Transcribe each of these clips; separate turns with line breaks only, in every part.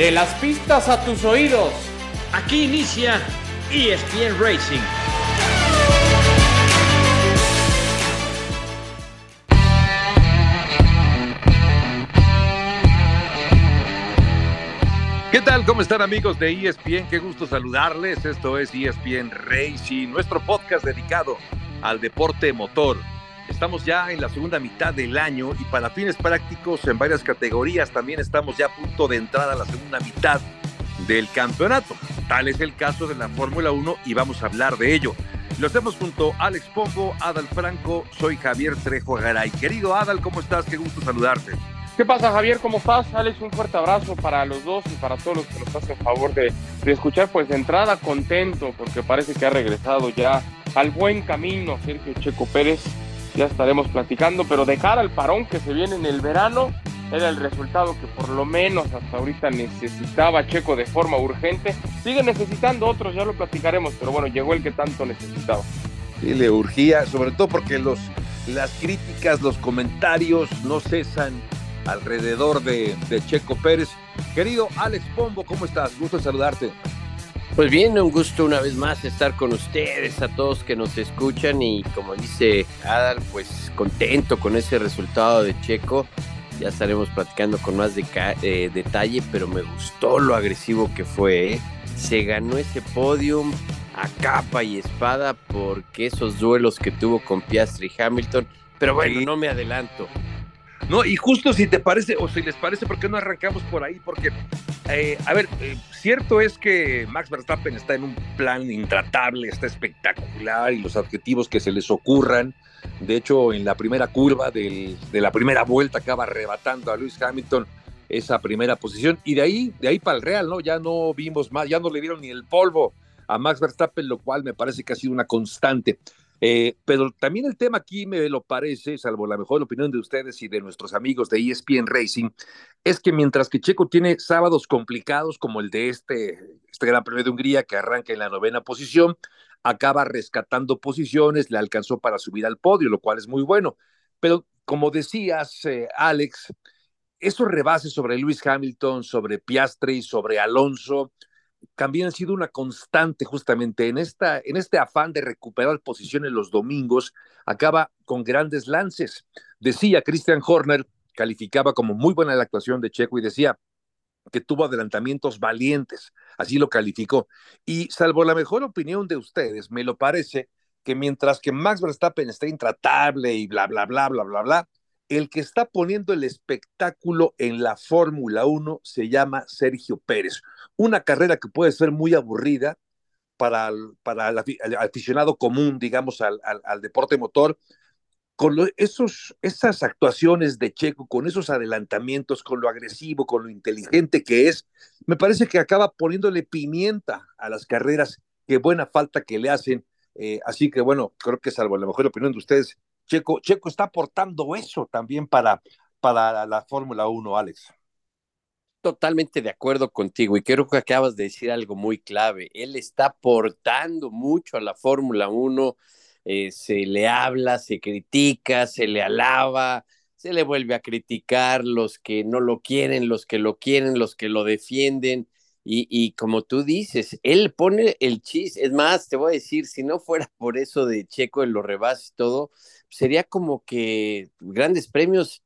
De las pistas a tus oídos.
Aquí inicia ESPN Racing.
¿Qué tal? ¿Cómo están amigos de ESPN? Qué gusto saludarles. Esto es ESPN Racing, nuestro podcast dedicado al deporte motor. Estamos ya en la segunda mitad del año y para fines prácticos en varias categorías también estamos ya a punto de entrar a la segunda mitad del campeonato. Tal es el caso de la Fórmula 1 y vamos a hablar de ello. Lo hacemos junto a Alex Pombo, Adal Franco, soy Javier Trejo Garay. Querido Adal, ¿cómo estás? Qué gusto saludarte.
¿Qué pasa, Javier? ¿Cómo estás? Alex, un fuerte abrazo para los dos y para todos los que nos hacen favor de, de escuchar. Pues de entrada contento porque parece que ha regresado ya al buen camino Sergio Checo Pérez. Ya estaremos platicando, pero de cara al parón que se viene en el verano, era el resultado que por lo menos hasta ahorita necesitaba Checo de forma urgente. Sigue necesitando otros, ya lo platicaremos, pero bueno, llegó el que tanto necesitaba.
Sí, le urgía, sobre todo porque los, las críticas, los comentarios no cesan alrededor de, de Checo Pérez. Querido Alex Pombo, ¿cómo estás? Gusto saludarte.
Pues bien, un gusto una vez más estar con ustedes, a todos que nos escuchan y como dice Adal, pues contento con ese resultado de Checo. Ya estaremos platicando con más de eh, detalle, pero me gustó lo agresivo que fue. ¿eh? Se ganó ese podium a capa y espada porque esos duelos que tuvo con Piastri y Hamilton. Pero bueno, no me adelanto.
No, y justo si te parece, o si les parece, ¿por qué no arrancamos por ahí? Porque, eh, a ver, eh, cierto es que Max Verstappen está en un plan intratable, está espectacular y los adjetivos que se les ocurran. De hecho, en la primera curva de la primera vuelta acaba arrebatando a Lewis Hamilton esa primera posición. Y de ahí, de ahí para el Real, ¿no? Ya no vimos más, ya no le dieron ni el polvo a Max Verstappen, lo cual me parece que ha sido una constante. Eh, pero también el tema aquí me lo parece, salvo la mejor opinión de ustedes y de nuestros amigos de ESPN Racing, es que mientras que Checo tiene sábados complicados como el de este, este Gran Premio de Hungría que arranca en la novena posición, acaba rescatando posiciones, le alcanzó para subir al podio, lo cual es muy bueno. Pero como decías, eh, Alex, esos rebases sobre Lewis Hamilton, sobre Piastri, sobre Alonso, también han sido una constante justamente en, esta, en este afán de recuperar posiciones los domingos, acaba con grandes lances. Decía Christian Horner, calificaba como muy buena la actuación de Checo y decía que tuvo adelantamientos valientes, así lo calificó. Y salvo la mejor opinión de ustedes, me lo parece que mientras que Max Verstappen está intratable y bla, bla, bla, bla, bla, bla, el que está poniendo el espectáculo en la Fórmula 1 se llama Sergio Pérez. Una carrera que puede ser muy aburrida para el, aficionado común, digamos, al, deporte motor, con lo, esos, esas actuaciones de Checo, con esos adelantamientos, con lo agresivo, con lo inteligente que es, me parece que acaba poniéndole pimienta a las carreras, qué buena falta que le hacen. Eh, así que bueno, creo que salvo la mejor opinión de ustedes, Checo, Checo está aportando eso también para, para la, la Fórmula 1, Alex.
Totalmente de acuerdo contigo y creo que acabas de decir algo muy clave. Él está aportando mucho a la Fórmula 1, eh, se le habla, se critica, se le alaba, se le vuelve a criticar los que no lo quieren, los que lo quieren, los que lo defienden. Y, y, como tú dices, él pone el chis. Es más, te voy a decir, si no fuera por eso de Checo en los rebases y todo, sería como que grandes premios,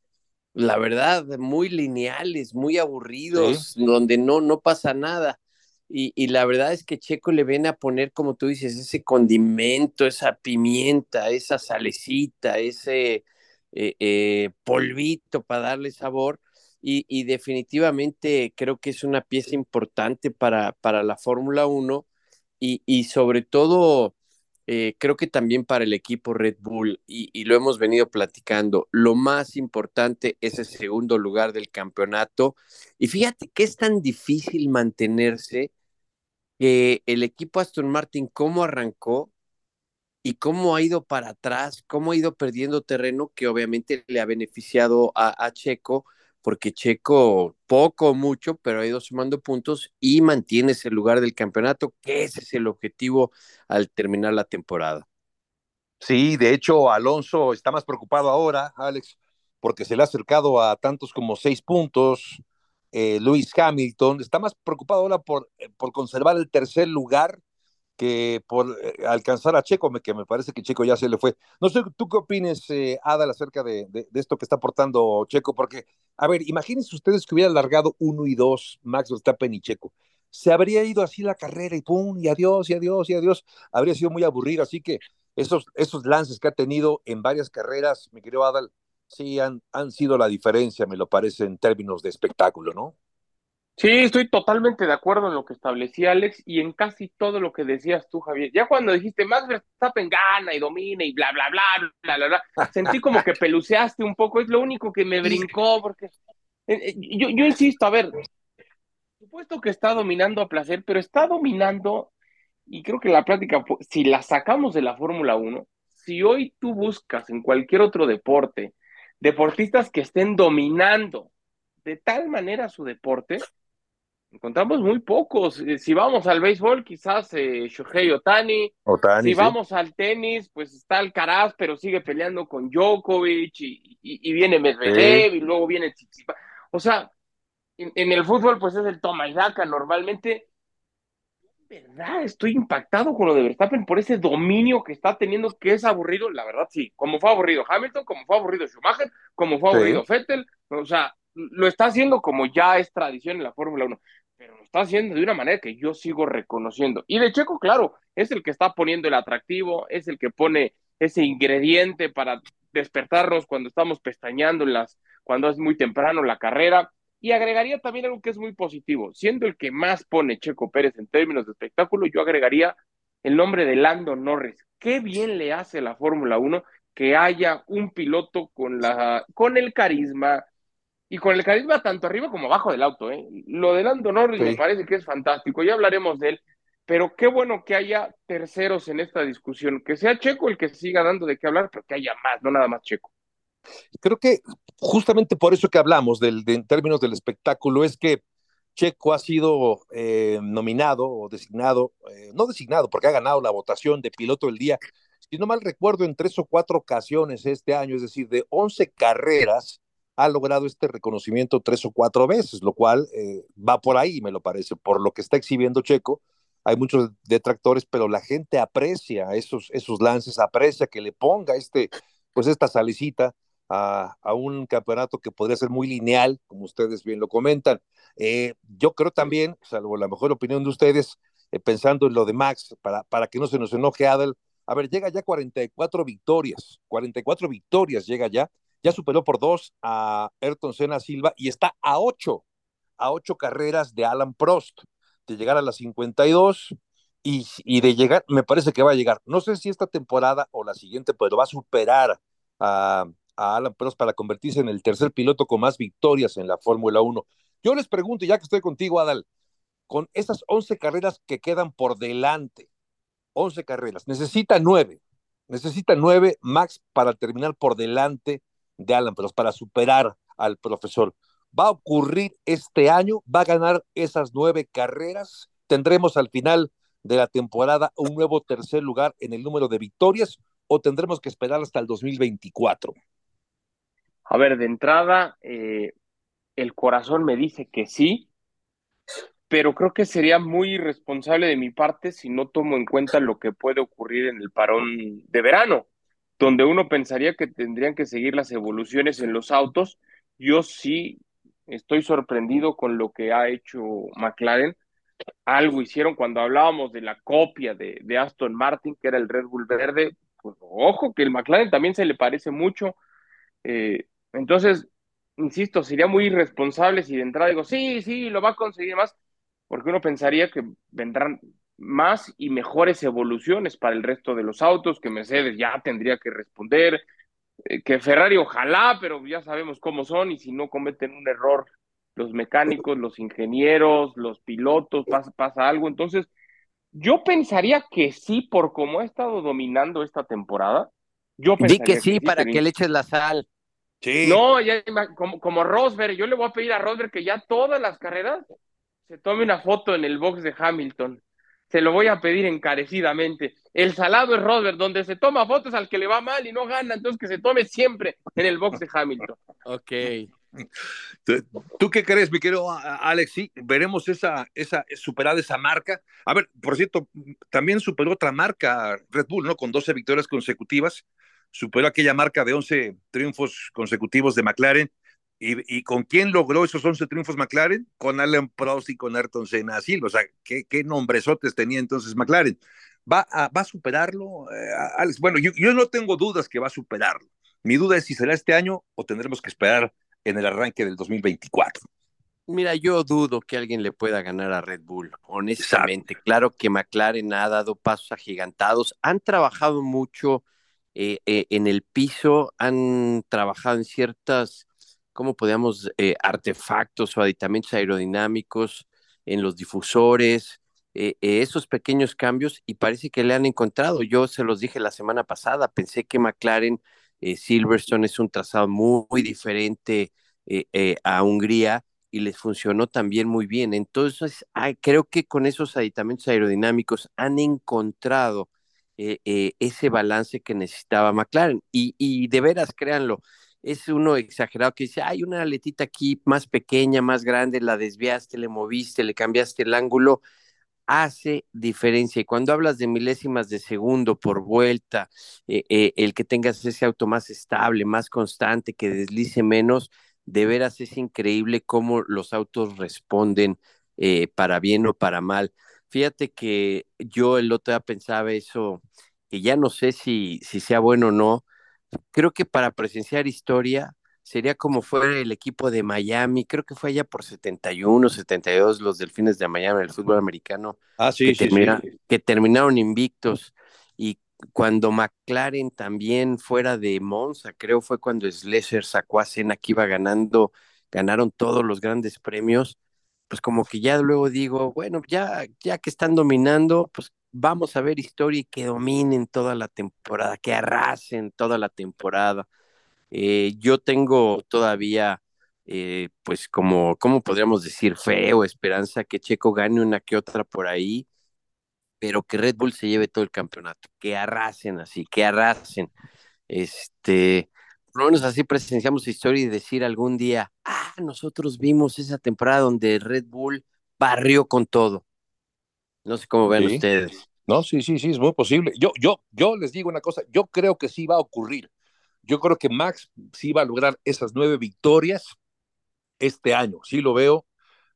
la verdad, muy lineales, muy aburridos, ¿Sí? donde no, no pasa nada. Y, y, la verdad es que Checo le viene a poner, como tú dices, ese condimento, esa pimienta, esa salecita, ese eh, eh, polvito para darle sabor. Y, y, definitivamente creo que es una pieza importante para, para la Fórmula 1 y, y, sobre todo eh, creo que también para el equipo Red Bull, y, lo hemos venido platicando, lo más importante es el segundo lugar del campeonato. Y fíjate que es tan difícil mantenerse que el equipo Aston Martin, cómo arrancó y cómo ha ido para atrás, cómo ha ido perdiendo terreno, que obviamente le ha beneficiado a Checo, porque Checo poco o mucho, pero ha ido sumando puntos y mantiene ese lugar del campeonato, que ese es el objetivo al terminar la temporada.
Sí, de hecho, Alonso está más preocupado ahora, Alex, porque se le ha acercado a tantos como seis puntos. eh, Lewis Hamilton está más preocupado ahora por, eh, por conservar el tercer lugar que por eh, alcanzar a Checo, que me parece que Checo ya se le fue. No sé, ¿tú qué opines, eh, Adal, acerca de, de, esto que está aportando Checo? Porque, a ver, imagínense ustedes que hubiera largado uno y dos, Max Verstappen y Checo. Se habría ido así la carrera y pum, y adiós, y adiós, y adiós. Habría sido muy aburrido. Así que esos, esos lances que ha tenido en varias carreras, mi querido Adal, sí han, han sido la diferencia, me lo parece, en términos de espectáculo, ¿no?
Sí, estoy totalmente de acuerdo en lo que establecía Alex y en casi todo lo que decías tú, Javier. Ya cuando dijiste más Verstappen gana y domina y bla, bla, bla, bla, bla, bla, sentí como que peluceaste un poco, es lo único que me brincó, porque eh, eh, yo, yo insisto, a ver, supuesto que está dominando a placer, pero está dominando, y creo que la plática, si la sacamos de la Fórmula 1, si hoy tú buscas en cualquier otro deporte deportistas que estén dominando de tal manera su deporte, encontramos muy pocos. Eh, si vamos al béisbol, quizás eh, Shohei Otani. Si vamos al tenis, pues está Alcaraz, pero sigue peleando con Djokovic y, viene Medvedev y luego viene Tsitsipas. O sea, en, el fútbol, pues es el toma y daca normalmente. verdad, estoy impactado con lo de Verstappen por ese dominio que está teniendo, que es aburrido. La verdad, sí. Como fue aburrido Hamilton, como fue aburrido Schumacher, como fue aburrido Vettel. O sea, lo está haciendo como ya es tradición en la Fórmula 1 pero lo está haciendo de una manera que yo sigo reconociendo. Y de Checo, claro, es el que está poniendo el atractivo, es el que pone ese ingrediente para despertarnos cuando estamos pestañando en las, cuando es muy temprano la carrera. Y agregaría también algo que es muy positivo, siendo el que más pone Checo Pérez en términos de espectáculo, yo agregaría el nombre de Lando Norris. Qué bien le hace la Fórmula 1 que haya un piloto con, la, con el carisma, y con el carisma tanto arriba como abajo del auto. ¿eh? Lo de Lando Norris me parece que es fantástico, ya hablaremos de él, pero qué bueno que haya terceros en esta discusión, que sea Checo el que siga dando de qué hablar, pero que haya más, no nada más Checo.
Creo que justamente por eso que hablamos del, de, en términos del espectáculo es que Checo ha sido eh, nominado o designado, eh, no designado porque ha ganado la votación de piloto del día, si no mal recuerdo, en tres o cuatro ocasiones este año, es decir, de 11 carreras, ha logrado este reconocimiento tres o cuatro veces, lo cual eh, va por ahí, me lo parece, por lo que está exhibiendo Checo. Hay muchos detractores, pero la gente aprecia esos, esos lances, aprecia que le ponga este, pues esta salicita a, a un campeonato que podría ser muy lineal, como ustedes bien lo comentan. Eh, yo creo también, salvo la mejor opinión de ustedes, eh, pensando en lo de Max, para, para que no se nos enoje Adel, a ver, llega ya 44 victorias, 44 victorias llega ya, ya superó por dos a Ayrton Senna Silva y está a ocho, a ocho carreras de Alan Prost, de llegar a las 52 y, de llegar, me parece que va a llegar, no sé si esta temporada o la siguiente, pero va a superar a, Alan Prost para convertirse en el tercer piloto con más victorias en la Fórmula 1. Yo les pregunto, ya que estoy contigo, Adal, con esas 11 carreras que quedan por delante, 11 carreras, necesita nueve, necesita nueve Max para terminar por delante de Alan pero para superar al profesor. Va a ocurrir este año, va a ganar esas nueve carreras. Tendremos al final de la temporada un nuevo tercer lugar en el número de victorias o tendremos que esperar hasta el 2024.
A ver, de entrada, eh, el corazón me dice que sí, pero creo que sería muy irresponsable de mi parte si no tomo en cuenta lo que puede ocurrir en el parón de verano donde uno pensaría que tendrían que seguir las evoluciones en los autos, yo sí estoy sorprendido con lo que ha hecho McLaren. Algo hicieron cuando hablábamos de la copia de, Aston Martin, que era el Red Bull verde. Pues ojo, que el McLaren también se le parece mucho. Eh, entonces, insisto, sería muy irresponsable si de entrada digo, sí, sí, lo va a conseguir más, porque uno pensaría que vendrán más y mejores evoluciones para el resto de los autos, que Mercedes ya tendría que responder, eh, que Ferrari ojalá, pero ya sabemos cómo son y si no cometen un error los mecánicos, los ingenieros, los pilotos, pasa, pasa algo. Entonces, yo pensaría que sí, por cómo ha estado dominando esta temporada. Yo
Di que sí, para que le eches la sal.
Sí. No, ya, como, como Rosberg, yo le voy a pedir a Rosberg que ya todas las carreras se tome una foto en el box de Hamilton se lo voy a pedir encarecidamente. El salado es Rosberg, donde se toma fotos al que le va mal y no gana, entonces que se tome siempre en el box de Hamilton.
Ok.
¿Tú qué crees, mi querido Alex? Sí, veremos esa, esa, superada esa marca. A ver, por cierto, también superó otra marca Red Bull, ¿no? Con 12 victorias consecutivas. Superó aquella marca de 11 triunfos consecutivos de McLaren. ¿Y, con quién logró esos 11 triunfos McLaren? Con Alan Prost y con Ayrton Senna Silva. O sea, ¿qué, qué nombresotes tenía entonces McLaren? ¿Va a, va a superarlo, eh, Alex? Bueno, yo, yo no tengo dudas que va a superarlo. Mi duda es si será este año o tendremos que esperar en el arranque del 2024.
Mira, yo dudo que alguien le pueda ganar a Red Bull, honestamente. Claro que McLaren ha dado pasos agigantados, han trabajado mucho eh, eh, en el piso, han trabajado en ciertas, ¿cómo podríamos? Eh, artefactos o aditamentos aerodinámicos, en los difusores, esos pequeños cambios, y parece que le han encontrado. Yo se los dije la semana pasada, pensé que McLaren eh, Silverstone es un trazado muy, diferente eh, eh, a Hungría y les funcionó también muy bien. Entonces, creo que con esos aditamentos aerodinámicos han encontrado ese balance que necesitaba McLaren. Y de veras, créanlo, es uno exagerado que dice, hay una aletita aquí más pequeña, más grande, la desviaste, le moviste, le cambiaste el ángulo hace diferencia. Y cuando hablas de milésimas de segundo por vuelta, eh, eh, el que tengas ese auto más estable, más constante, que deslice menos, de veras es increíble cómo los autos responden eh, para bien o para mal. Fíjate que yo el otro día pensaba eso, que ya no sé si, si sea bueno o no. Creo que para presenciar historia sería como fue el equipo de Miami, creo que fue allá por 71, 72 los Delfines de Miami, el fútbol americano,
ah, sí,
que,
sí,
que terminaron invictos. Y cuando McLaren también fuera de Monza, creo fue cuando Slesser sacó a Cena que iba ganando, ganaron todos los grandes premios, pues como que ya luego digo, bueno, ya, ya que están dominando, pues vamos a ver historia y que dominen toda la temporada, que arrasen toda la temporada eh, yo tengo todavía, eh, pues como, ¿cómo podríamos decir? Fe o esperanza que Checo gane una que otra por ahí, pero que Red Bull se lleve todo el campeonato, que arrasen así, que arrasen. Este, por lo menos así presenciamos historia y decir algún día, ah, nosotros vimos esa temporada donde Red Bull barrió con todo. No sé cómo ven ustedes.
No, sí, sí, sí, es muy posible. Yo, yo, yo les digo una cosa, yo creo que sí va a ocurrir. Yo creo que Max sí va a lograr esas nueve victorias este año, sí lo veo,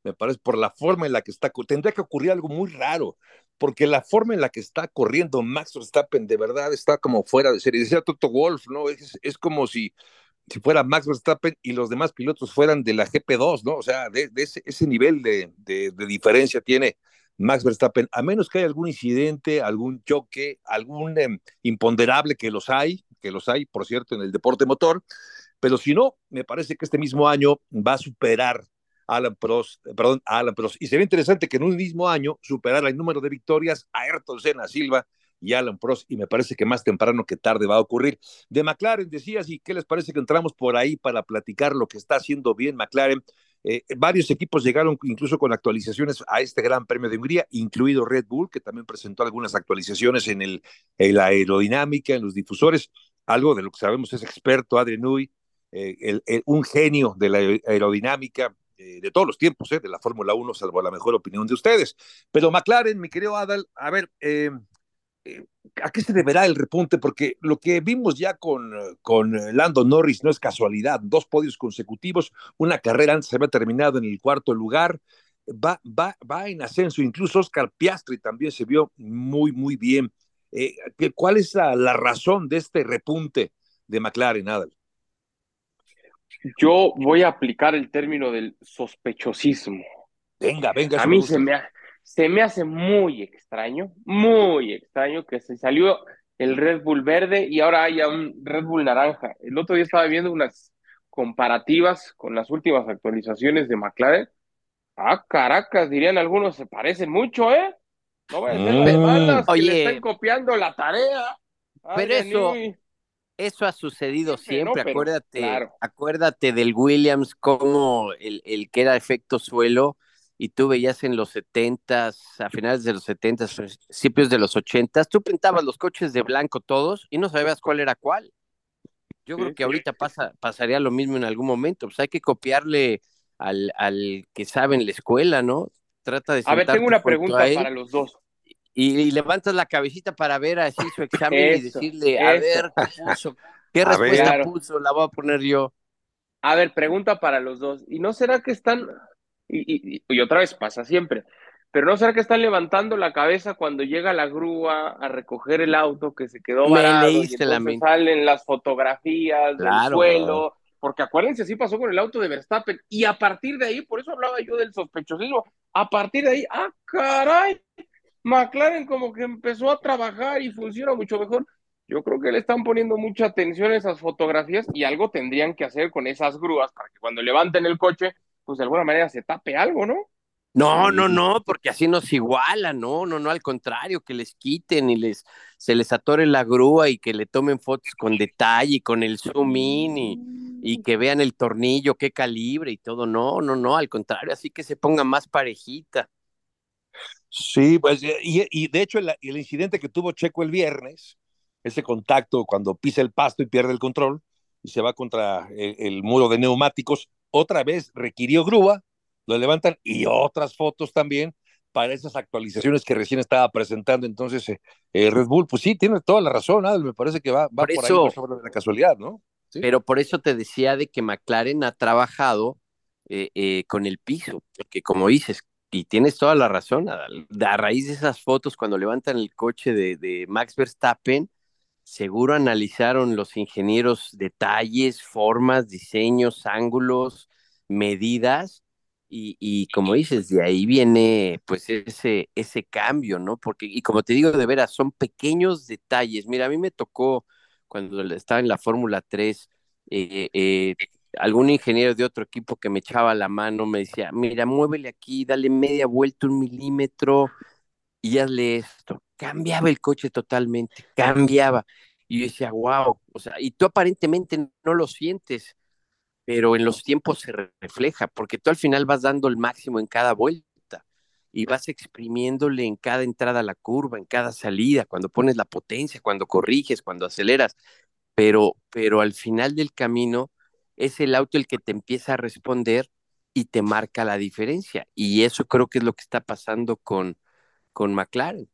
me parece, por la forma en la que está, tendría que ocurrir algo muy raro, porque la forma en la que está corriendo Max Verstappen de verdad está como fuera de serie. Decía Toto Wolf, ¿no? Es, es como si, si fuera Max Verstappen y los demás pilotos fueran de la GP2, ¿no? O sea, de, ese, ese, nivel de, de, diferencia tiene Max Verstappen, a menos que haya algún incidente, algún choque, algún em, imponderable que los hay, que los hay, por cierto, en el deporte motor, pero si no, me parece que este mismo año va a superar Alan Prost, perdón, a Alan Prost. Y sería interesante que en un mismo año superara el número de victorias a Ayrton Senna Silva y Alan Prost, y me parece que más temprano que tarde va a ocurrir. De McLaren decías, ¿y qué les parece que entramos por ahí para platicar lo que está haciendo bien McLaren? Eh, varios equipos llegaron incluso con actualizaciones a este Gran Premio de Hungría, incluido Red Bull, que también presentó algunas actualizaciones en, el, en la aerodinámica, en los difusores algo de lo que sabemos es experto Adrien Nui, eh, un genio de la aerodinámica eh, de todos los tiempos, de la Fórmula 1, salvo la mejor opinión de ustedes. Pero McLaren, mi querido Adal, a ver, ¿a qué se deberá el repunte? Porque lo que vimos ya con, con Lando Norris no es casualidad, dos podios consecutivos, una carrera antes se había terminado en el cuarto lugar, va, va, va en ascenso, incluso Oscar Piastri también se vio muy, muy bien. Eh, ¿Cuál es la, razón de este repunte de McLaren, Adal?
Yo voy a aplicar el término del sospechosismo.
Venga, venga.
A mí se me, se me hace muy extraño, muy extraño que se salió el Red Bull verde y ahora haya un Red Bull naranja. El otro día estaba viendo unas comparativas con las últimas actualizaciones de McLaren. Ah, Caracas, dirían algunos, se parecen mucho, ¿eh? No voy a mm. que le están copiando la tarea.
pero eso, eso ha sucedido siempre, acuérdate, acuérdate del Williams como el, el, que era efecto suelo y tú veías en los setentas, a finales de los setentas, principios de los ochentas, tú pintabas los coches de blanco todos y no sabías cuál era cuál. Yo creo que ahorita pasa, pasaría lo mismo en algún momento. Pues hay que copiarle al, al que sabe en la escuela, ¿no?
Trata de... A ver, tengo una pregunta para los dos.
Y, levantas la cabecita para ver así su examen y decirle, a ver, ¿qué puso? ¿Qué respuesta puso? La voy a poner yo.
A ver, pregunta para los dos. ¿Y no será que están, y, y, otra vez pasa siempre, pero no será que están levantando la cabeza cuando llega la grúa a recoger el auto que se quedó varado y entonces salen las fotografías del suelo? Porque acuérdense, así pasó con el auto de Verstappen. Y a partir de ahí, por eso hablaba yo del sospechosismo, a partir de ahí, ah, caray, McLaren como que empezó a trabajar y funciona mucho mejor. Yo creo que le están poniendo mucha atención a esas fotografías y algo tendrían que hacer con esas grúas para que cuando levanten el coche, pues de alguna manera se tape algo, ¿no?
No, no, no, porque así nos igualan, no, no, no, al contrario, que les quiten y les se les atore la grúa y que le tomen fotos con detalle, con el zoom in y, y que vean el tornillo, qué calibre y todo. No, no, no, al contrario, así que se ponga más parejita.
Sí, pues, y, y de hecho el, el, incidente que tuvo Checo el viernes, ese contacto cuando pisa el pasto y pierde el control y se va contra el, muro de neumáticos, otra vez requirió grúa, lo levantan y otras fotos también para esas actualizaciones que recién estaba presentando. Entonces, eh, eh, Red Bull, pues sí, tiene toda la razón, me parece que va, va por, eso, ahí sobre la casualidad, ¿no?
Pero por eso te decía de que McLaren ha trabajado eh, con el piso, porque como dices, y tienes toda la razón, a, a, raíz de esas fotos cuando levantan el coche de, de Max Verstappen, seguro analizaron los ingenieros detalles, formas, diseños, ángulos, medidas, y, como dices, de ahí viene pues ese, ese cambio, ¿no? Porque, y como te digo, de veras, son pequeños detalles. Mira, a mí me tocó cuando estaba en la Fórmula 3, eh, eh, algún ingeniero de otro equipo que me echaba la mano me decía, mira, muévele aquí, dale media vuelta, un milímetro, y hazle esto cambiaba el coche totalmente, cambiaba. Y yo decía, wow, o sea, y tú aparentemente no lo sientes, pero en los tiempos se refleja, porque tú al final vas dando el máximo en cada vuelta y vas exprimiéndole en cada entrada a la curva, en cada salida, cuando pones la potencia, cuando corriges, cuando aceleras, pero, pero al final del camino es el auto el que te empieza a responder y te marca la diferencia. Y eso creo que es lo que está pasando con, con McLaren.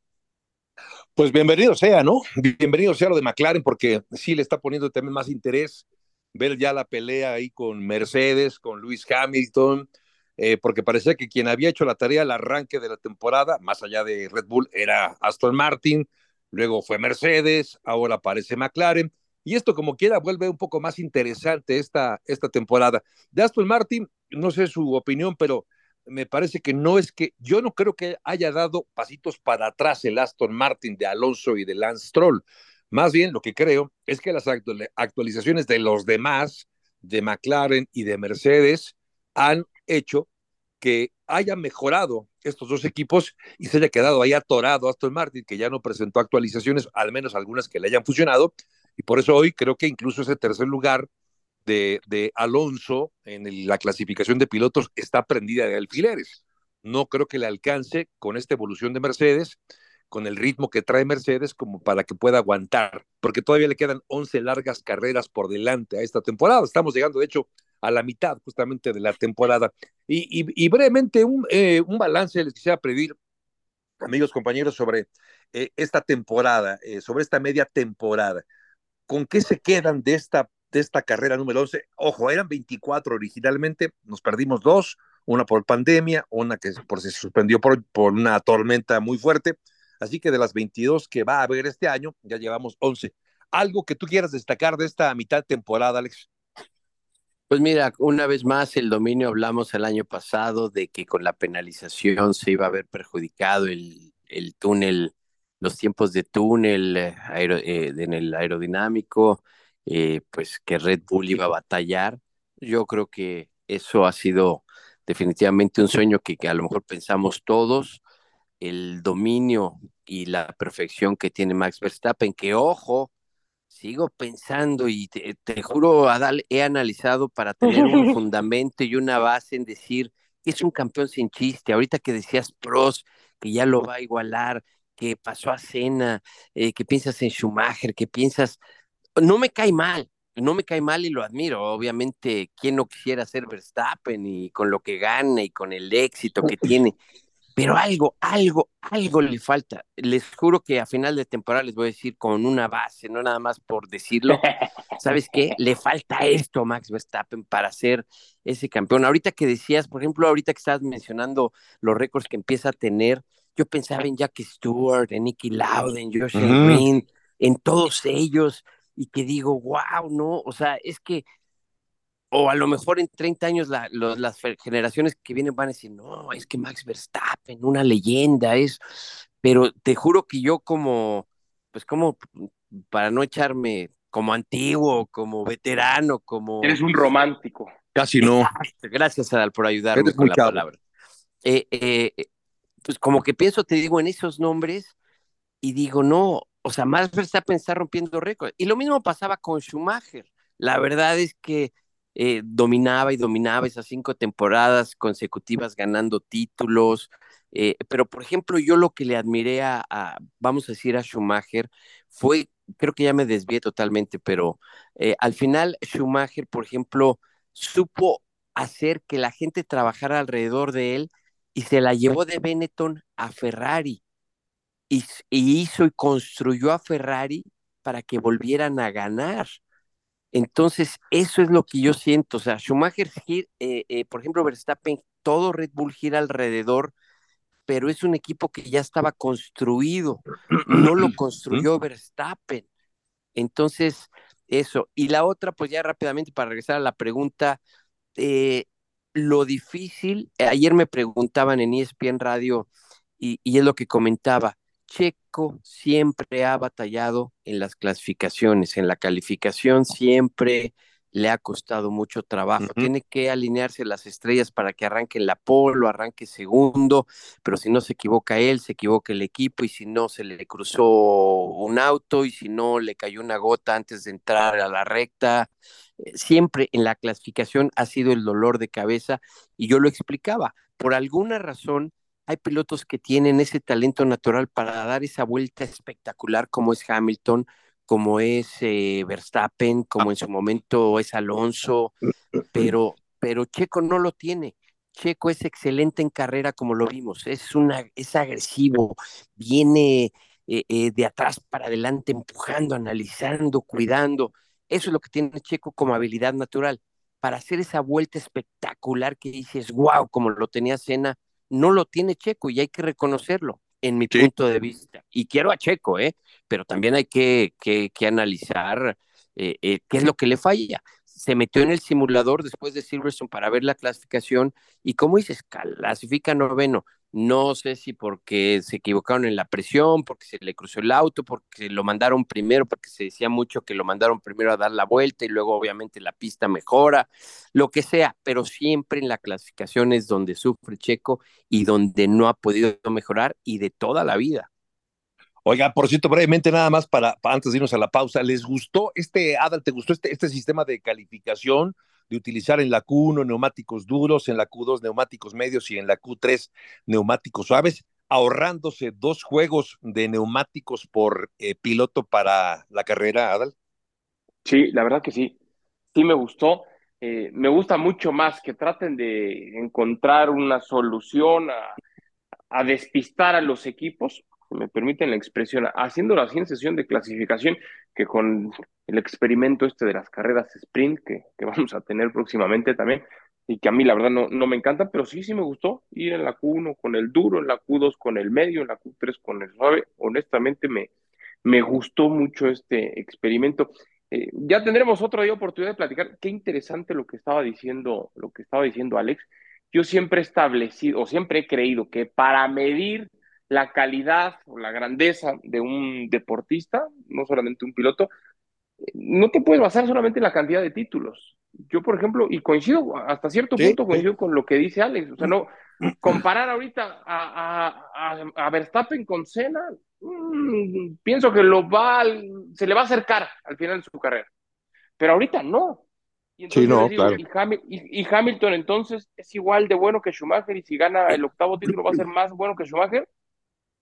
Pues bienvenido sea, ¿no? Bienvenido sea lo de McLaren, porque sí le está poniendo también más interés ver ya la pelea ahí con Mercedes, con Luis Hamilton, eh, porque parecía que quien había hecho la tarea al arranque de la temporada, más allá de Red Bull, era Aston Martin, luego fue Mercedes, ahora aparece McLaren, y esto como quiera vuelve un poco más interesante esta, esta temporada. De Aston Martin, no sé su opinión, pero me parece que no es que, yo no creo que haya dado pasitos para atrás el Aston Martin de Alonso y de Lance Stroll. Más bien lo que creo es que las actualizaciones de los demás, de McLaren y de Mercedes, han hecho que haya mejorado estos dos equipos y se haya quedado ahí atorado Aston Martin, que ya no presentó actualizaciones, al menos algunas que le hayan funcionado, y por eso hoy creo que incluso ese tercer lugar de, Alonso en la clasificación de pilotos está prendida de alfileres. No creo que le alcance con esta evolución de Mercedes, con el ritmo que trae Mercedes, como para que pueda aguantar, porque todavía le quedan 11 largas carreras por delante a esta temporada. Estamos llegando, de hecho, a la mitad justamente de la temporada. Y, brevemente, un, eh, un, balance les quisiera pedir, amigos, compañeros, sobre eh, esta temporada, eh, sobre esta media temporada. ¿Con qué se quedan de esta de esta carrera número 11. Ojo, eran 24 originalmente, nos perdimos dos, una por pandemia, una que por, se suspendió por, por una tormenta muy fuerte. Así que de las 22 que va a haber este año, ya llevamos 11. ¿Algo que tú quieras destacar de esta mitad temporada, Alex?
Pues mira, una vez más, el dominio hablamos el año pasado de que con la penalización se iba a haber perjudicado el, el túnel, los tiempos de túnel eh, eh, en el aerodinámico, eh, pues que Red Bull iba a batallar. Yo creo que eso ha sido definitivamente un sueño que, a lo mejor pensamos todos, el dominio y la perfección que tiene Max Verstappen, que ojo, sigo pensando y te, juro, Adal, he analizado para tener un fundamento y una base en decir que es un campeón sin chiste. Ahorita que decías pros, que ya lo va a igualar, que pasó a Cena, eh, que piensas en Schumacher, que piensas no me cae mal, no me cae mal y lo admiro. Obviamente, ¿quién no quisiera ser Verstappen y con lo que gana y con el éxito que tiene? Pero algo, algo, algo le falta. Les juro que a final de temporada les voy a decir con una base, no nada más por decirlo. ¿Sabes qué? Le falta esto a Max Verstappen para ser ese campeón. Ahorita que decías, por ejemplo, ahorita que estás mencionando los récords que empieza a tener, yo pensaba en Jack Stewart, en Nicky Lauda, en Josh Green, en todos ellos, y que digo, wow, no, o sea, es que o a lo mejor en 30 años las generaciones que vienen van a decir, no, es que Max Verstappen, una leyenda es, pero te juro que yo como, pues como, para no echarme como antiguo, como veterano, como...
Eres un romántico.
Casi no.
Gracias, Adal, por ayudarme con la palabra. Eh, eh, pues como que pienso, te digo, en esos nombres y digo, no, o sea, Max Verstappen está rompiendo récords. Y lo mismo pasaba con Schumacher. La verdad es que eh, dominaba y dominaba esas cinco temporadas consecutivas ganando títulos. Eh, pero, por ejemplo, yo lo que le admiré a, vamos a decir, a Schumacher fue, creo que ya me desvié totalmente, pero eh, al final Schumacher, por ejemplo, supo hacer que la gente trabajara alrededor de él y se la llevó de Benetton a Ferrari y hizo y construyó a Ferrari para que volvieran a ganar. Entonces, eso es lo que yo siento. O sea, Schumacher, eh, eh, por ejemplo, Verstappen, todo Red Bull gira alrededor, pero es un equipo que ya estaba construido. No lo construyó Verstappen. Entonces, eso. Y la otra, pues ya rápidamente para regresar a la pregunta, eh, lo difícil, ayer me preguntaban en ESPN Radio y, y es lo que comentaba, Checo siempre ha batallado en las clasificaciones, en la calificación siempre le ha costado mucho trabajo. Tiene que alinearse las estrellas para que arranque la polo, arranque segundo, pero si no se equivoca él, se equivoca el equipo y si no se le cruzó un auto y si no le cayó una gota antes de entrar a la recta. Eh, siempre en la clasificación ha sido el dolor de cabeza y yo lo explicaba. Por alguna razón, hay pilotos que tienen ese talento natural para dar esa vuelta espectacular como es Hamilton, como es eh, Verstappen, como en su momento es Alonso, pero, pero Checo no lo tiene. Checo es excelente en carrera como lo vimos, es, una, es agresivo, viene eh, eh, de atrás para adelante empujando, analizando, cuidando. Eso es lo que tiene Checo como habilidad natural. Para hacer esa vuelta espectacular que dices, wow, como lo tenía Cena, no lo tiene Checo y hay que reconocerlo en mi punto de vista. Y quiero a Checo, ¿eh? pero también hay que, que, analizar eh, eh, qué es lo que le falla. Se metió en el simulador después de Silverstone para ver la clasificación y como dices, clasifica noveno. No sé si porque se equivocaron en la presión, porque se le cruzó el auto, porque lo mandaron primero, porque se decía mucho que lo mandaron primero a dar la vuelta y luego obviamente la pista mejora, lo que sea, pero siempre en la clasificación es donde sufre Checo y donde no ha podido mejorar y de toda la vida.
Oiga, por cierto, brevemente nada más para, antes de irnos a la pausa, ¿les gustó este, Adal, te gustó este, este sistema de calificación? De utilizar en la Q1 neumáticos duros, en la Q2 neumáticos medios y en la Q3 neumáticos suaves, ahorrándose dos juegos de neumáticos por eh, piloto para la carrera, Adal.
Sí, la verdad que sí. Sí me gustó. Eh, me gusta mucho más que traten de encontrar una solución a, a despistar a los equipos me permiten la expresión, haciéndolo así en sesión de clasificación, que con el experimento este de las carreras sprint que, que vamos a tener próximamente también, y que a mí la verdad no, no me encanta, pero sí, sí me gustó ir en la Q1 con el duro, en la Q2 con el medio, en la Q3 con el suave. Honestamente me, me gustó mucho este experimento. Eh, ya tendremos otra oportunidad de platicar. Qué interesante lo que estaba diciendo, lo que estaba diciendo Alex. Yo siempre he establecido, o siempre he creído que para medir la calidad o la grandeza de un deportista, no solamente un piloto, no te puedes basar solamente en la cantidad de títulos. Yo, por ejemplo, y coincido, hasta cierto punto coincido con lo que dice Alex, o sea, no, comparar ahorita a, a, Verstappen con Senna, mm, pienso que lo va, se le va a acercar al final de su carrera, pero ahorita no. Y, sí, no, claro. y, Hamilton entonces es igual de bueno que Schumacher y si gana el octavo título va a ser más bueno que Schumacher.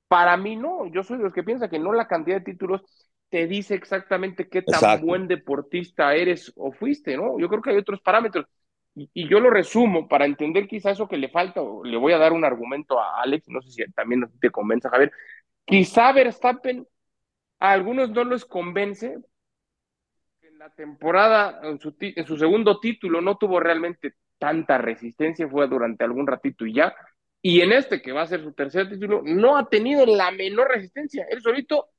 Para mí no, yo soy de los que piensa que no la cantidad de títulos te dice exactamente qué tan buen deportista eres o fuiste, ¿no? Yo creo que hay otros parámetros. Y, yo lo resumo para entender quizá eso que le falta, o le voy a dar un argumento a Alex, no sé si también te convence, Javier. Quizá Verstappen a algunos no les convence. En la temporada, en su, en su segundo título, no tuvo realmente tanta resistencia, fue durante algún ratito y ya. Y en este, que va a ser su tercer título, no ha tenido la menor resistencia. Él solito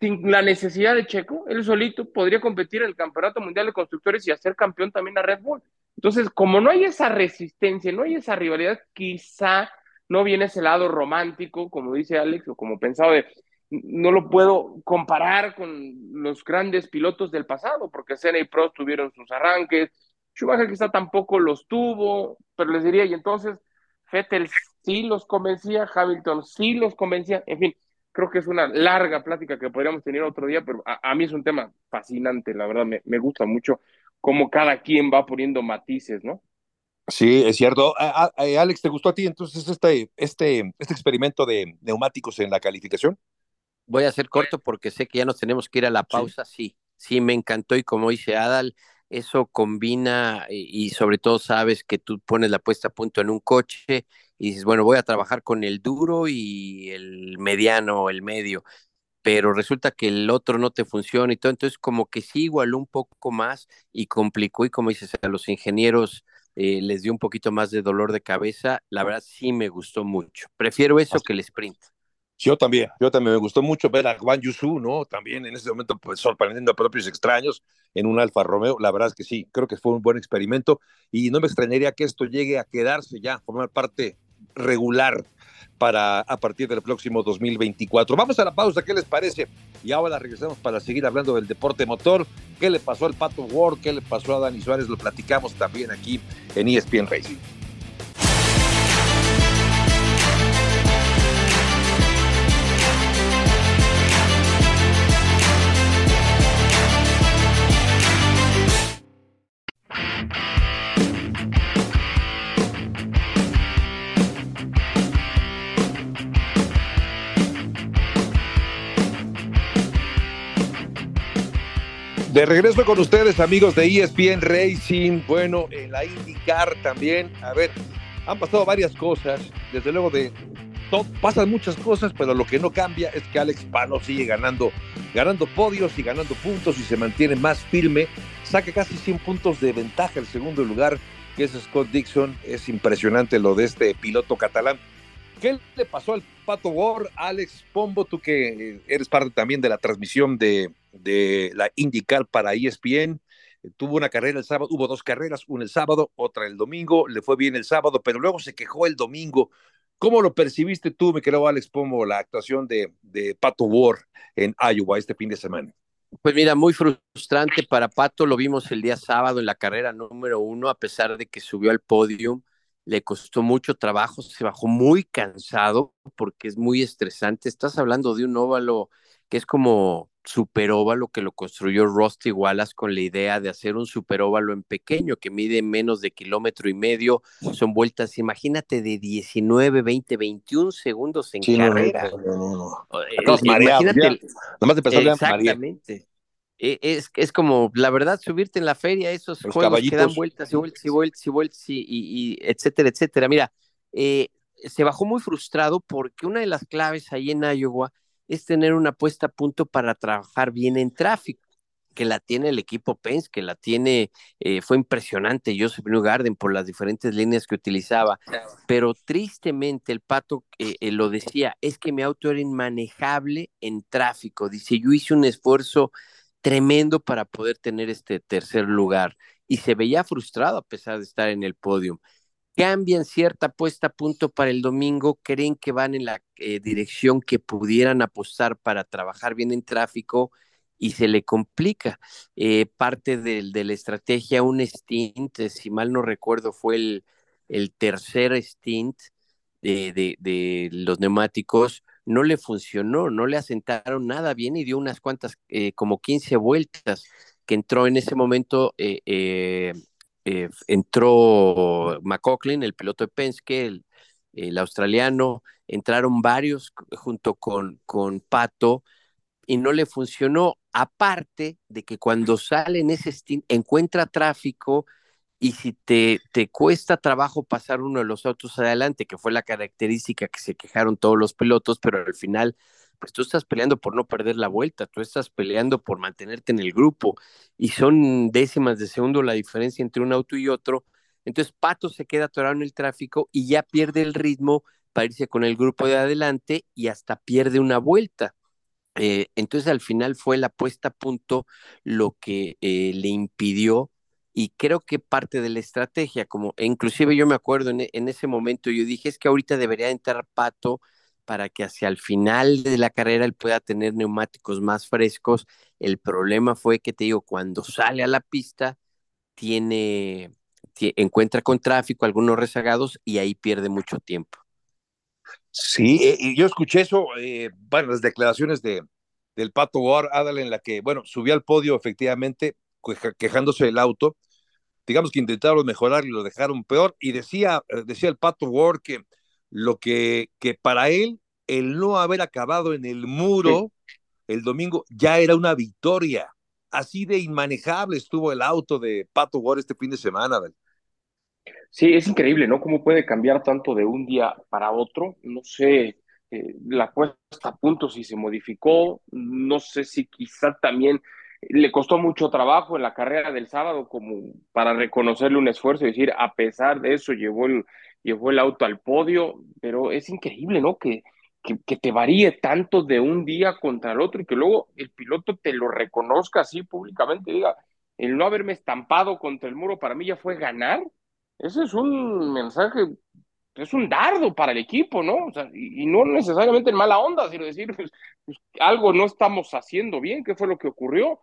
sin la necesidad de Checo, él solito podría competir en el Campeonato Mundial de Constructores y hacer campeón también a Red Bull. Entonces, como no hay esa resistencia, no hay esa rivalidad, quizá no viene ese lado romántico, como dice Alex, o como pensaba de, no lo puedo comparar con los grandes pilotos del pasado, porque Senna y Prost tuvieron sus arranques, Schumacher quizá tampoco los tuvo, pero les diría, y entonces Vettel sí los convencía, Hamilton sí los convencía, en fin, creo que es una larga plática que podríamos tener otro día, pero a, mí es un tema fascinante, la verdad, me, gusta mucho cómo cada quien va poniendo matices, ¿no?
Sí, es cierto. Alex, ¿te gustó a ti entonces este, este, este experimento de neumáticos en la calificación?
Voy a ser corto porque sé que ya nos tenemos que ir a la pausa. Sí, sí, me encantó y como dice Adal, eso combina y, sobre todo sabes que tú pones la puesta a punto en un coche y dices, bueno, voy a trabajar con el duro y el mediano, el medio, pero resulta que el otro no te funciona y todo, entonces como que sí igualó un poco más y complicó y como dices, a los ingenieros eh, les dio un poquito más de dolor de cabeza, la verdad sí me gustó mucho. Prefiero eso que el sprint.
Yo también, yo también me gustó mucho ver a Juan Yusu, ¿no? También en ese momento pues, sorprendiendo a propios extraños en un Alfa Romeo. La verdad es que sí, creo que fue un buen experimento y no me extrañaría que esto llegue a quedarse ya, formar parte regular para a partir del próximo 2024. Vamos a la pausa, ¿qué les parece? Y ahora regresamos para seguir hablando del deporte motor. ¿Qué le pasó al Pato Ward? ¿Qué le pasó a Dani Suárez? Lo platicamos también aquí en ESPN Racing. De regreso con ustedes, amigos de ESPN Racing. Bueno, en la IndyCar también. A ver, han pasado varias cosas. Desde luego de todo, pasan muchas cosas, pero lo que no cambia es que Alex Pano sigue ganando, ganando podios y ganando puntos y se mantiene más firme. Saca casi 100 puntos de ventaja el segundo lugar, que es Scott Dixon. Es impresionante lo de este piloto catalán. ¿Qué le pasó al Pato War? Alex Pombo, tú que eres parte también de la transmisión de, de la IndyCar para ESPN. Tuvo una carrera el sábado, hubo dos carreras, una el sábado, otra el domingo, le fue bien el sábado, pero luego se quejó el domingo. ¿Cómo lo percibiste tú, me creo, Alex Pombo, la actuación de, de Pato War en Iowa este fin de semana?
Pues mira, muy frustrante para Pato, lo vimos el día sábado en la carrera número uno, a pesar de que subió al podio le costó mucho trabajo, se bajó muy cansado porque es muy estresante. Estás hablando de un óvalo que es como superóvalo que lo construyó Rusty Wallace con la idea de hacer un superóvalo en pequeño que mide menos de kilómetro y medio. Son vueltas, imagínate, de 19, 20, 21 segundos en carrera.
imagínate.
Exactamente. E, es, es como, la verdad, subirte en la feria, esos juegos que dan vueltas y vueltas y vueltas y vueltas y, etcétera, etcétera. Mira, eh, se bajó muy frustrado porque una de las claves ahí en Iowa es tener una puesta a punto para trabajar bien en tráfico, que la tiene el equipo Pence, que la tiene, eh, fue impresionante Joseph Newgarden por las diferentes líneas que utilizaba, pero tristemente el pato eh, lo decía, es que mi auto era inmanejable en tráfico, dice, yo hice un esfuerzo tremendo para poder tener este tercer lugar y se veía frustrado a pesar de estar en el podio. Cambian cierta puesta a punto para el domingo, creen que van en la eh, dirección que pudieran apostar para trabajar bien en tráfico y se le complica. Eh, parte de, la estrategia, un stint, eh, si mal no recuerdo, fue el, el tercer stint de, de los neumáticos, no le funcionó, no le asentaron nada bien y dio unas cuantas, eh, como 15 vueltas, que entró en ese momento, eh, eh, entró McCaughlin, el piloto de Penske, el, el, australiano, entraron varios junto con, con Pato y no le funcionó. Aparte de que cuando sale en ese stint encuentra tráfico y si te, te cuesta trabajo pasar uno de los autos adelante, que fue la característica que se quejaron todos los pilotos, pero al final, pues tú estás peleando por no perder la vuelta, tú estás peleando por mantenerte en el grupo y son décimas de segundo la diferencia entre un auto y otro. Entonces Pato se queda atorado en el tráfico y ya pierde el ritmo para irse con el grupo de adelante y hasta pierde una vuelta. Eh, entonces al final fue la puesta a punto lo que eh, le impidió y creo que parte de la estrategia, como inclusive yo me acuerdo en, en, ese momento, yo dije es que ahorita debería entrar Pato para que hacia el final de la carrera él pueda tener neumáticos más frescos. El problema fue que te digo, cuando sale a la pista, tiene, encuentra con tráfico algunos rezagados y ahí pierde mucho tiempo.
Sí, eh, yo escuché eso, eh, bueno, las declaraciones de, del Pato Adal, en la que, bueno, subió al podio efectivamente, quejándose del auto. Digamos que intentaron mejorar y lo dejaron peor. Y decía, eh, decía el Pato Ward que lo que, que para él, el no haber acabado en el muro el domingo ya era una victoria. Así de inmanejable estuvo el auto de Pato Ward este fin de semana.
Sí, es increíble, ¿no? Cómo puede cambiar tanto de un día para otro. No sé, eh, la puesta a punto si se modificó, no sé si quizá también le costó mucho trabajo en la carrera del sábado como para reconocerle un esfuerzo y decir, a pesar de eso, llevó el, llevó el auto al podio, pero es increíble, ¿no? Que, que, te varíe tanto de un día contra el otro y que luego el piloto te lo reconozca así públicamente, diga, el no haberme estampado contra el muro para mí ya fue ganar. Ese es un mensaje, es un dardo para el equipo, ¿no? O sea, y, y, no necesariamente en mala onda, sino decir, pues, pues, algo no estamos haciendo bien, ¿qué fue lo que ocurrió?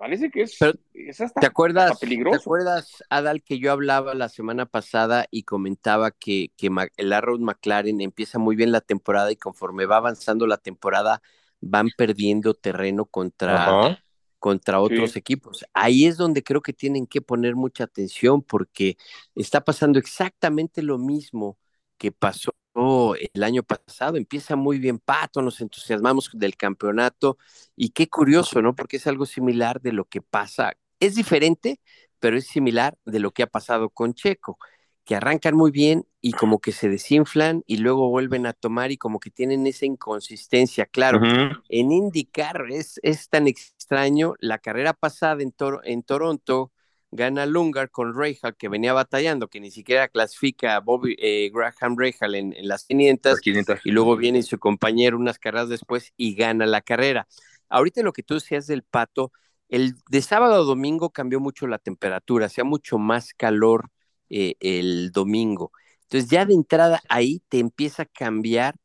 Parece que es,
Pero,
es hasta,
¿te acuerdas,
hasta peligroso.
¿Te acuerdas, Adal, que yo hablaba la semana pasada y comentaba que, que el Arrow McLaren empieza muy bien la temporada y conforme va avanzando la temporada van perdiendo terreno contra, contra otros sí. equipos. Ahí es donde creo que tienen que poner mucha atención porque está pasando exactamente lo mismo que pasó el año pasado. Empieza muy bien Pato, nos entusiasmamos del campeonato y qué curioso, ¿no? Porque es algo similar de lo que pasa. Es diferente, pero es similar de lo que ha pasado con Checo, que arrancan muy bien y como que se desinflan y luego vuelven a tomar y como que tienen esa inconsistencia. Claro, uh -huh. en IndyCar es, es tan extraño. La carrera pasada en, Tor en Toronto gana Lungar con Rahal, que venía batallando, que ni siquiera clasifica a Bobby eh, Graham Rahal en, en, las 500,
500,
y luego viene su compañero unas carreras después y gana la carrera. Ahorita lo que tú decías del pato, el de sábado a domingo cambió mucho la temperatura, hacía mucho más calor eh, el domingo. Entonces ya de entrada ahí te empieza a cambiar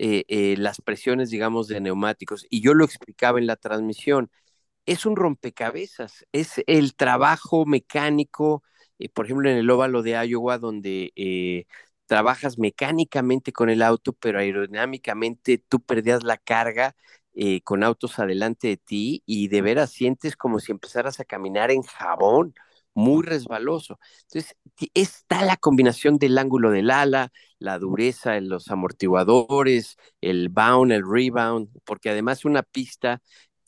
eh, las presiones, digamos, de neumáticos. Y yo lo explicaba en la transmisión es un rompecabezas, es el trabajo mecánico, eh, por ejemplo, en el óvalo de Iowa, donde eh, trabajas mecánicamente con el auto, pero aerodinámicamente tú perdías la carga eh, con autos adelante de ti y de veras sientes como si empezaras a caminar en jabón, muy resbaloso. Entonces, está la combinación del ángulo del ala, la dureza en los amortiguadores, el bound, el rebound, porque además una pista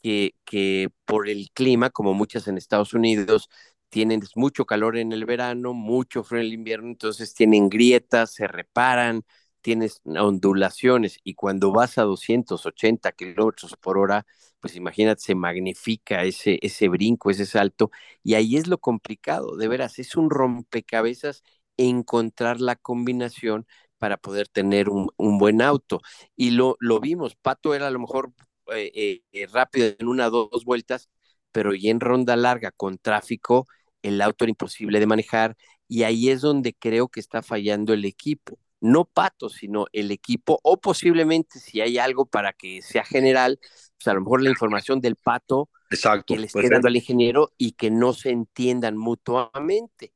que, por el clima, como muchas en Estados Unidos, tienen mucho calor en el verano, mucho frío en el invierno, entonces tienen grietas, se reparan, tienes ondulaciones y cuando vas a 280 kilómetros por hora, pues imagínate, se magnifica ese, ese brinco, ese salto, y ahí es lo complicado, de veras, es un rompecabezas encontrar la combinación para poder tener un, un buen auto. Y lo, lo vimos, Pato era a lo mejor eh, eh, rápido en una o dos vueltas, pero ya en ronda larga con tráfico, el auto era imposible de manejar y ahí es donde creo que está fallando el equipo. No Pato, sino el equipo, o posiblemente si hay algo para que sea general, pues a lo mejor la información del Pato
Exacto,
que le esté dando al ingeniero y que no se entiendan mutuamente.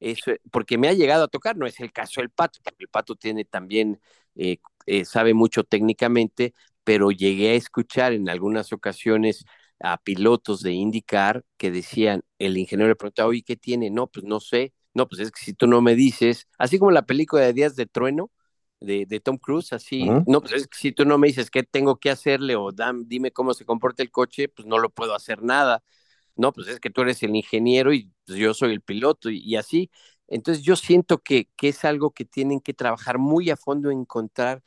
Eso, porque me ha llegado a tocar, no es el caso del Pato, porque el Pato tiene también, eh, eh, sabe mucho técnicamente, pero llegué a escuchar en algunas ocasiones a pilotos de indicar que decían, el ingeniero le preguntaba, oye, ¿qué tiene? No, pues no sé. No, pues es que si tú no me dices, así como la película de Días de Trueno, de, de Tom Cruise, así, no, pues es que si tú no me dices qué tengo que hacerle o dime cómo se comporta el coche, pues no lo puedo hacer nada. No, pues es que tú eres el ingeniero y pues, yo soy el piloto y, así. Entonces yo siento que, que es algo que tienen que trabajar muy a fondo, encontrar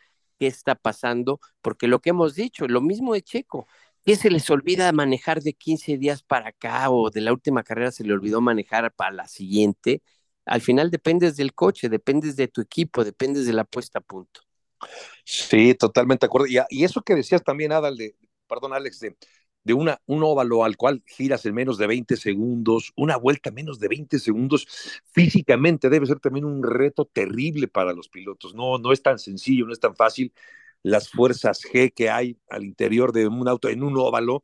está pasando, porque lo que hemos dicho, lo mismo de Checo, que se les olvida manejar de 15 días para acá o de la última carrera se le olvidó manejar para la siguiente, al final dependes del coche, dependes de tu equipo, dependes de la puesta a punto.
Sí, totalmente de acuerdo. Y, eso que decías también, Adal, de, perdón, Alex, de, de un óvalo al cual giras en menos de 20 segundos, una vuelta menos de 20 segundos, físicamente debe ser también un reto terrible para los pilotos. No, no es tan sencillo, no es tan fácil. Las fuerzas G que hay al interior de un auto en un óvalo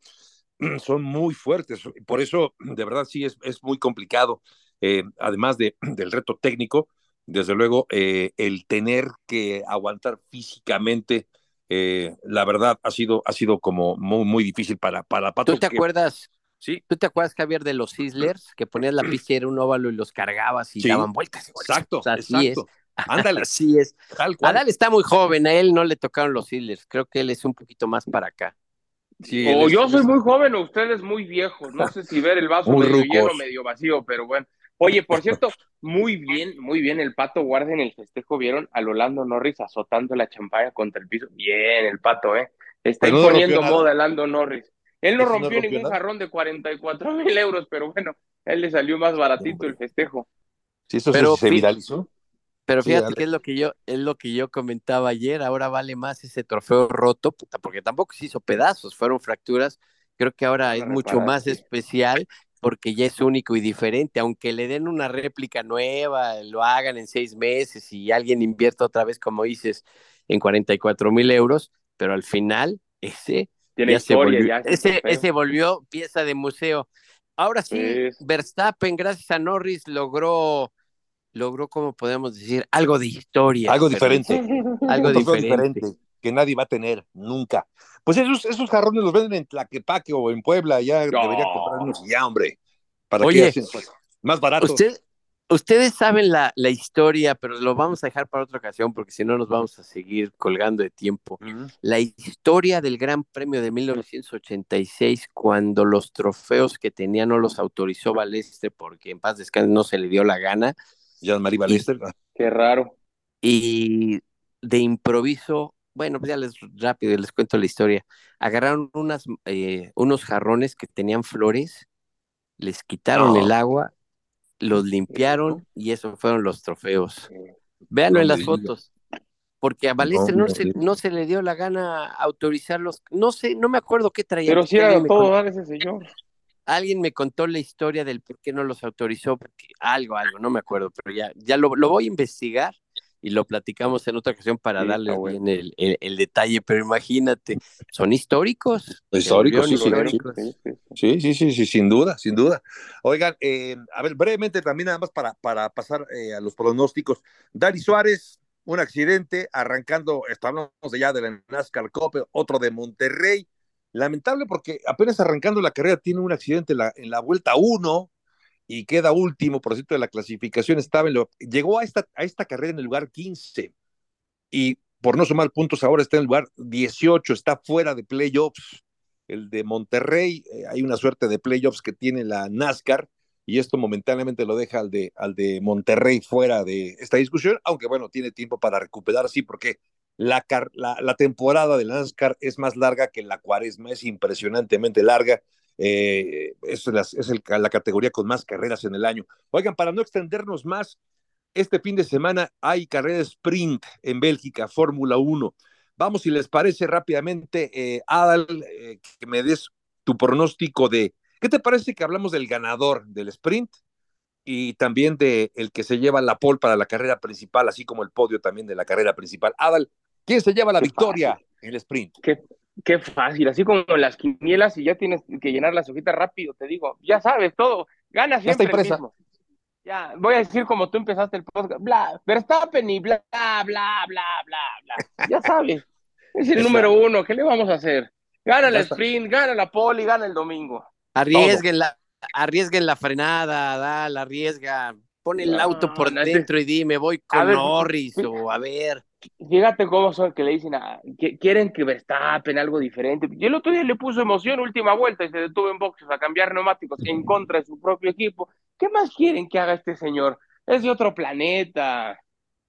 son muy fuertes. Por eso, de verdad, sí, es, es muy complicado. Eh, además de, del reto técnico, desde luego, eh, el tener que aguantar físicamente eh, la verdad ha sido, ha sido como muy, muy difícil para, para Pato.
¿Tú te acuerdas? Sí. ¿Tú te acuerdas, Javier, de los Sizzlers? Que ponías la pista y era un óvalo y los cargabas y daban vueltas.
Exacto, así exacto. Es.
Ándale. Así es. Tal cual. Adal está muy joven, a él no le tocaron los Sizzlers. Creo que él es un poquito más para acá.
o yo soy muy joven o ustedes muy viejos. No sé si ver el vaso medio lleno medio vacío, pero bueno. Oye, por cierto, muy bien, muy bien el pato guarda en el festejo. ¿Vieron al Lando Norris azotando la champaña contra el piso? Bien, el pato, ¿eh? Está imponiendo moda Lando Norris. Él no rompió ningún jarrón de 44 mil euros, pero bueno, él le salió más baratito el festejo.
Sí, eso pero, se viralizó.
Pero fíjate que es lo que yo, es lo que yo comentaba ayer, ahora vale más ese trofeo roto, porque tampoco se hizo pedazos, fueron fracturas. Creo que ahora es mucho más especial porque ya es único y diferente, aunque le den una réplica nueva, lo hagan en seis meses y alguien invierta otra vez, como dices, en 44 mil euros, pero al final ese,
Tiene volvió,
ese, ese volvió pieza de museo. Ahora sí, Verstappen, gracias a Norris, logró, logró, como podemos decir, algo de historia.
Algo diferente.
algo diferente.
que nadie va a tener nunca. Pues esos, esos jarrones los venden en Tlaquepaque o en Puebla, ya debería comprarnos ya, hombre. ¿Para
Oye,
pues, más barato.
ustedes saben la, la, historia, pero lo vamos a dejar para otra ocasión porque si no nos vamos a seguir colgando de tiempo. La historia del Gran Premio de 1986, cuando los trofeos que tenía no los autorizó Balestre porque en paz descanse no se le dio la gana.
Jean-Marie Balestre.
Qué raro.
Y de improviso bueno, pues ya les rápido les cuento la historia. Agarraron unas, eh, unos jarrones que tenían flores, les quitaron el agua, los limpiaron y esos fueron los trofeos. Véanlo en las fotos. Porque a Balestre no, se, no se le dio la gana autorizarlos. No sé, no me acuerdo qué traía.
Pero sí era todo dar ese señor.
Alguien me contó la historia del por qué no los autorizó, porque algo, algo, no me acuerdo, pero ya, ya lo, lo voy a investigar y lo platicamos en otra ocasión para darle bien el, el, detalle, pero imagínate, son históricos.
Históricos, sí, Sí, sí, sí, sí, sin duda, sin duda. Oigan, eh, a ver, brevemente también nada más para, para pasar eh, a los pronósticos. Dani Suárez, un accidente, arrancando, estamos ya de la NASCAR Cup, otro de Monterrey. Lamentable porque apenas arrancando la carrera tiene un accidente en la, en la vuelta 1, y queda último, por cierto, de la clasificación, estaba en lo, llegó a esta, a esta carrera en el lugar 15 y por no sumar puntos ahora está en el lugar 18, está fuera de playoffs. El de Monterrey, eh, hay una suerte de playoffs que tiene la NASCAR y esto momentáneamente lo deja al de, al de Monterrey fuera de esta discusión, aunque bueno, tiene tiempo para recuperar, sí, porque la, la, la temporada de la NASCAR es más larga que la cuaresma, es impresionantemente larga eh, es, la, es la categoría con más carreras en el año. Oigan, para no extendernos más, este fin de semana hay carrera sprint en Bélgica, Fórmula 1. Vamos, si les parece rápidamente, eh, Adal, eh, que me des tu pronóstico de, ¿qué te parece que hablamos del ganador del sprint y también de el que se lleva la pole para la carrera principal, así como el podio también de la carrera principal? Adal, ¿quién se lleva la victoria en el sprint?
¿Qué, Qué fácil, así como las quinielas y ya tienes que llenar las hojitas rápido, te digo, ya sabes todo, gana siempre ya el mismo. Ya, voy a decir como tú empezaste el podcast, bla, Verstappen y bla, bla, bla, bla, bla, Ya sabes, es el número uno, ¿qué le vamos a hacer? Gana el sprint, gana la poli, gana el domingo.
Arriesguen la, arriesguen la frenada, dale, arriesga, pon el auto por dentro y dime, voy con Norris o a ver.
Fíjate cómo son que le dicen, que quieren que Verstappen algo diferente. Y el otro día le puso emoción, última vuelta, y se detuvo en boxes a cambiar neumáticos en contra de su propio equipo. ¿Qué más quieren que haga este señor? Es de otro planeta.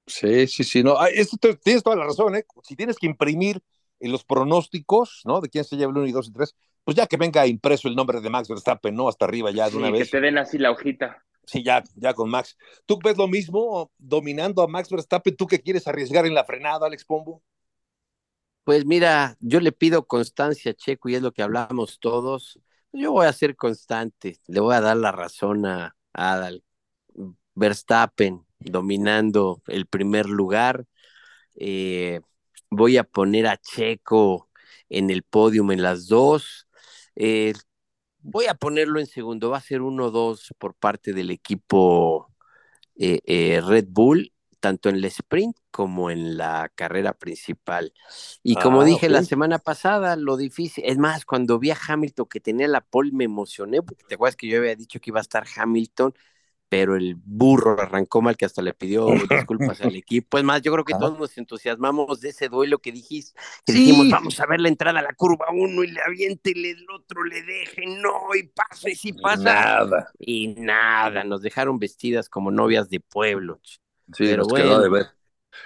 Sí, sí, sí, no, esto tienes toda la razón, ¿eh? Si tienes que imprimir los pronósticos, ¿no? De quién se lleva el 1 y 2 y 3, pues ya que venga impreso el nombre de Max Verstappen, ¿no? Hasta arriba ya de una vez.
Que te den así la hojita.
Sí, ya, ya con Max. ¿Tú ves lo mismo dominando a Max Verstappen? ¿Tú qué quieres arriesgar en la frenada, Alex Pombo?
Pues mira, yo le pido constancia, Checo, y es lo que hablamos todos. Yo voy a ser constante, le voy a dar la razón a, a Verstappen dominando el primer lugar. Eh, voy a poner a Checo en el podium en las dos. Eh, voy a ponerlo en segundo, va a ser uno dos por parte del equipo eh, eh, Red Bull, tanto en el sprint como en la carrera principal. Y como ah, dije la semana pasada, lo difícil, es más, cuando vi a Hamilton que tenía la pole me emocioné, porque te acuerdas que yo había dicho que iba a estar Hamilton pero el burro arrancó mal que hasta le pidió disculpas al equipo. Es más, yo creo que todos nos entusiasmamos de ese duelo que dijiste, que dijimos, vamos a ver la entrada a la curva uno y le aviente y el otro le deje, no, y pasa y sí pasa.
Nada.
Y nada, nos dejaron vestidas como novias de pueblo.
Sí, pero bueno, quedó de ver.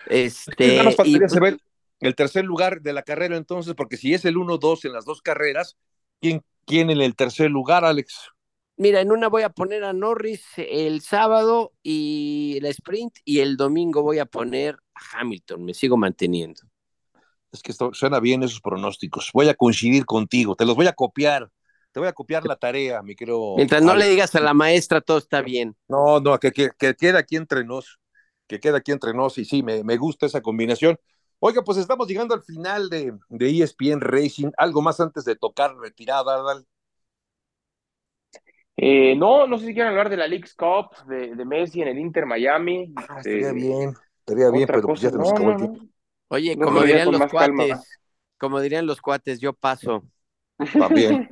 Este,
nada más y, saber el tercer lugar de la carrera entonces, porque si es el 1-2 en las dos carreras, ¿quién, ¿quién en el tercer lugar, Alex?
Mira, en una voy a poner a Norris el sábado y la sprint y el domingo voy a poner a Hamilton, me sigo manteniendo.
Es que esto, suena bien esos pronósticos. Voy a coincidir contigo, te los voy a copiar. Te voy a copiar la tarea, mi querido.
Mientras no le digas a la maestra, todo está bien.
No, no, que, que, que quede aquí entre nos. Que quede aquí entre nos. Y sí, me, me gusta esa combinación. Oiga, pues estamos llegando al final de, de ESPN Racing. Algo más antes de tocar retirada, Dal.
Eh, no, no sé si quieren hablar de la League's Cup, de, de Messi en el Inter Miami.
Ah, estaría bien, estaría bien, pero pues ya se nos acabó el tiempo.
Oye, como dirían los cuates, como dirían los cuates, yo paso.
También.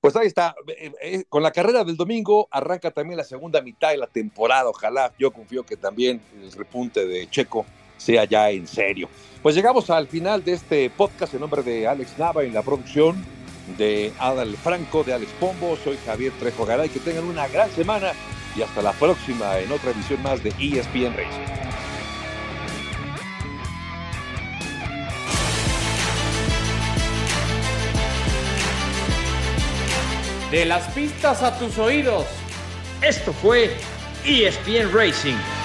Pues ahí está, eh, eh, con la carrera del domingo arranca también la segunda mitad de la temporada, ojalá, yo confío que también el repunte de Checo sea ya en serio. Pues llegamos al final de este podcast en nombre de Alex Nava en la producción, de Adal Franco, de Alex Pombo. Soy Javier Trejo Garay. Que tengan una gran semana y hasta la próxima en otra edición más de ESPN Racing.
De las pistas a tus oídos. Esto fue ESPN Racing